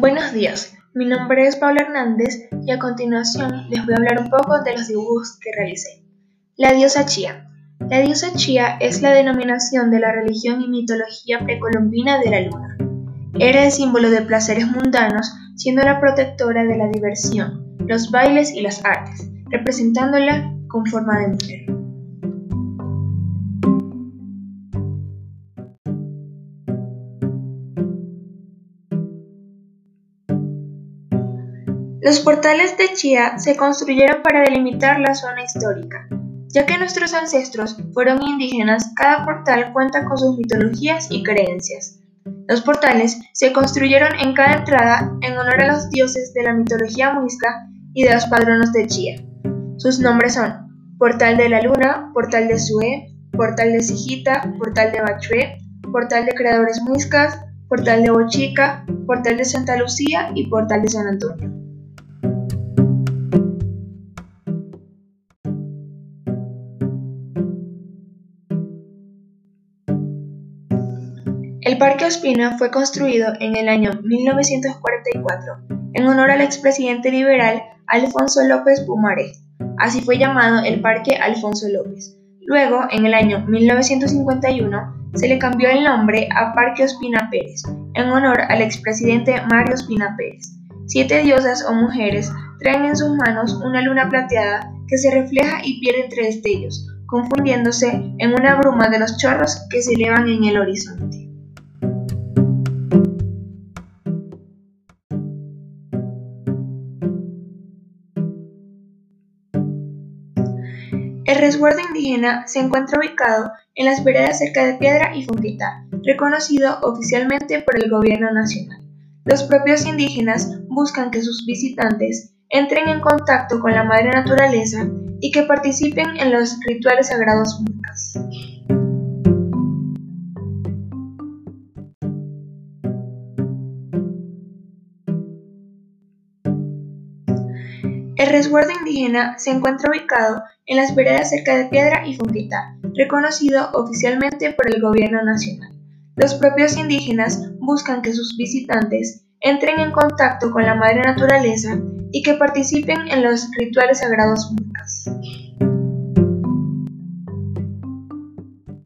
Buenos días, mi nombre es Pablo Hernández y a continuación les voy a hablar un poco de los dibujos que realicé. La diosa Chía. La diosa Chía es la denominación de la religión y mitología precolombina de la luna. Era el símbolo de placeres mundanos, siendo la protectora de la diversión, los bailes y las artes, representándola con forma de mujer. Los portales de Chía se construyeron para delimitar la zona histórica. Ya que nuestros ancestros fueron indígenas, cada portal cuenta con sus mitologías y creencias. Los portales se construyeron en cada entrada en honor a los dioses de la mitología muisca y de los patronos de Chía. Sus nombres son Portal de la Luna, Portal de Sue, Portal de Sijita, Portal de Bachué, Portal de Creadores Muiscas, Portal de Bochica, Portal de Santa Lucía y Portal de San Antonio. El Parque Ospina fue construido en el año 1944 en honor al expresidente liberal Alfonso López Pumaret. Así fue llamado el Parque Alfonso López. Luego, en el año 1951, se le cambió el nombre a Parque Ospina Pérez, en honor al expresidente Mario Ospina Pérez. Siete diosas o mujeres traen en sus manos una luna plateada que se refleja y pierde entre destellos, confundiéndose en una bruma de los chorros que se elevan en el horizonte. El resguardo indígena se encuentra ubicado en las veredas cerca de Piedra y Funquita, reconocido oficialmente por el gobierno nacional. Los propios indígenas buscan que sus visitantes entren en contacto con la madre naturaleza y que participen en los rituales sagrados mucas. El resguardo indígena se encuentra ubicado en las veredas cerca de Piedra y Funquita, reconocido oficialmente por el gobierno nacional. Los propios indígenas buscan que sus visitantes entren en contacto con la madre naturaleza y que participen en los rituales sagrados mucas.